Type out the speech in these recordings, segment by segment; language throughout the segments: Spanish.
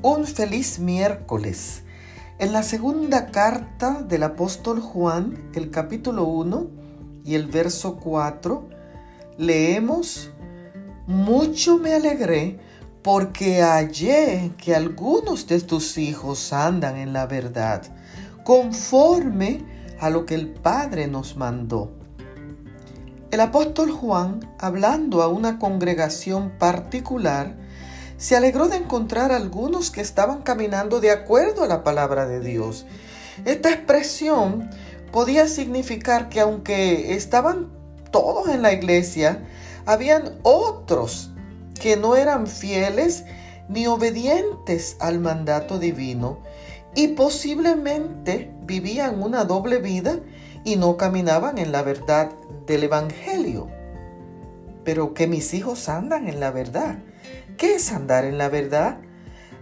Un feliz miércoles. En la segunda carta del apóstol Juan, el capítulo 1 y el verso 4, leemos, Mucho me alegré porque hallé que algunos de tus hijos andan en la verdad, conforme a lo que el Padre nos mandó. El apóstol Juan, hablando a una congregación particular, se alegró de encontrar algunos que estaban caminando de acuerdo a la palabra de Dios. Esta expresión podía significar que aunque estaban todos en la iglesia, habían otros que no eran fieles ni obedientes al mandato divino y posiblemente vivían una doble vida y no caminaban en la verdad del Evangelio. Pero que mis hijos andan en la verdad. ¿Qué es andar en la verdad?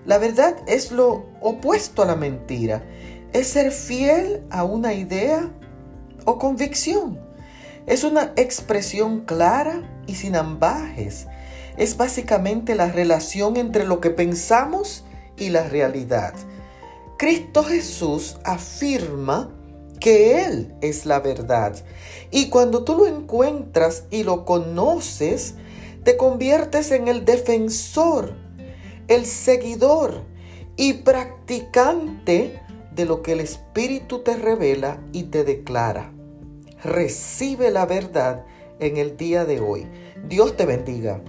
La verdad es lo opuesto a la mentira. Es ser fiel a una idea o convicción. Es una expresión clara y sin ambajes. Es básicamente la relación entre lo que pensamos y la realidad. Cristo Jesús afirma que Él es la verdad. Y cuando tú lo encuentras y lo conoces, te conviertes en el defensor, el seguidor y practicante de lo que el Espíritu te revela y te declara. Recibe la verdad en el día de hoy. Dios te bendiga.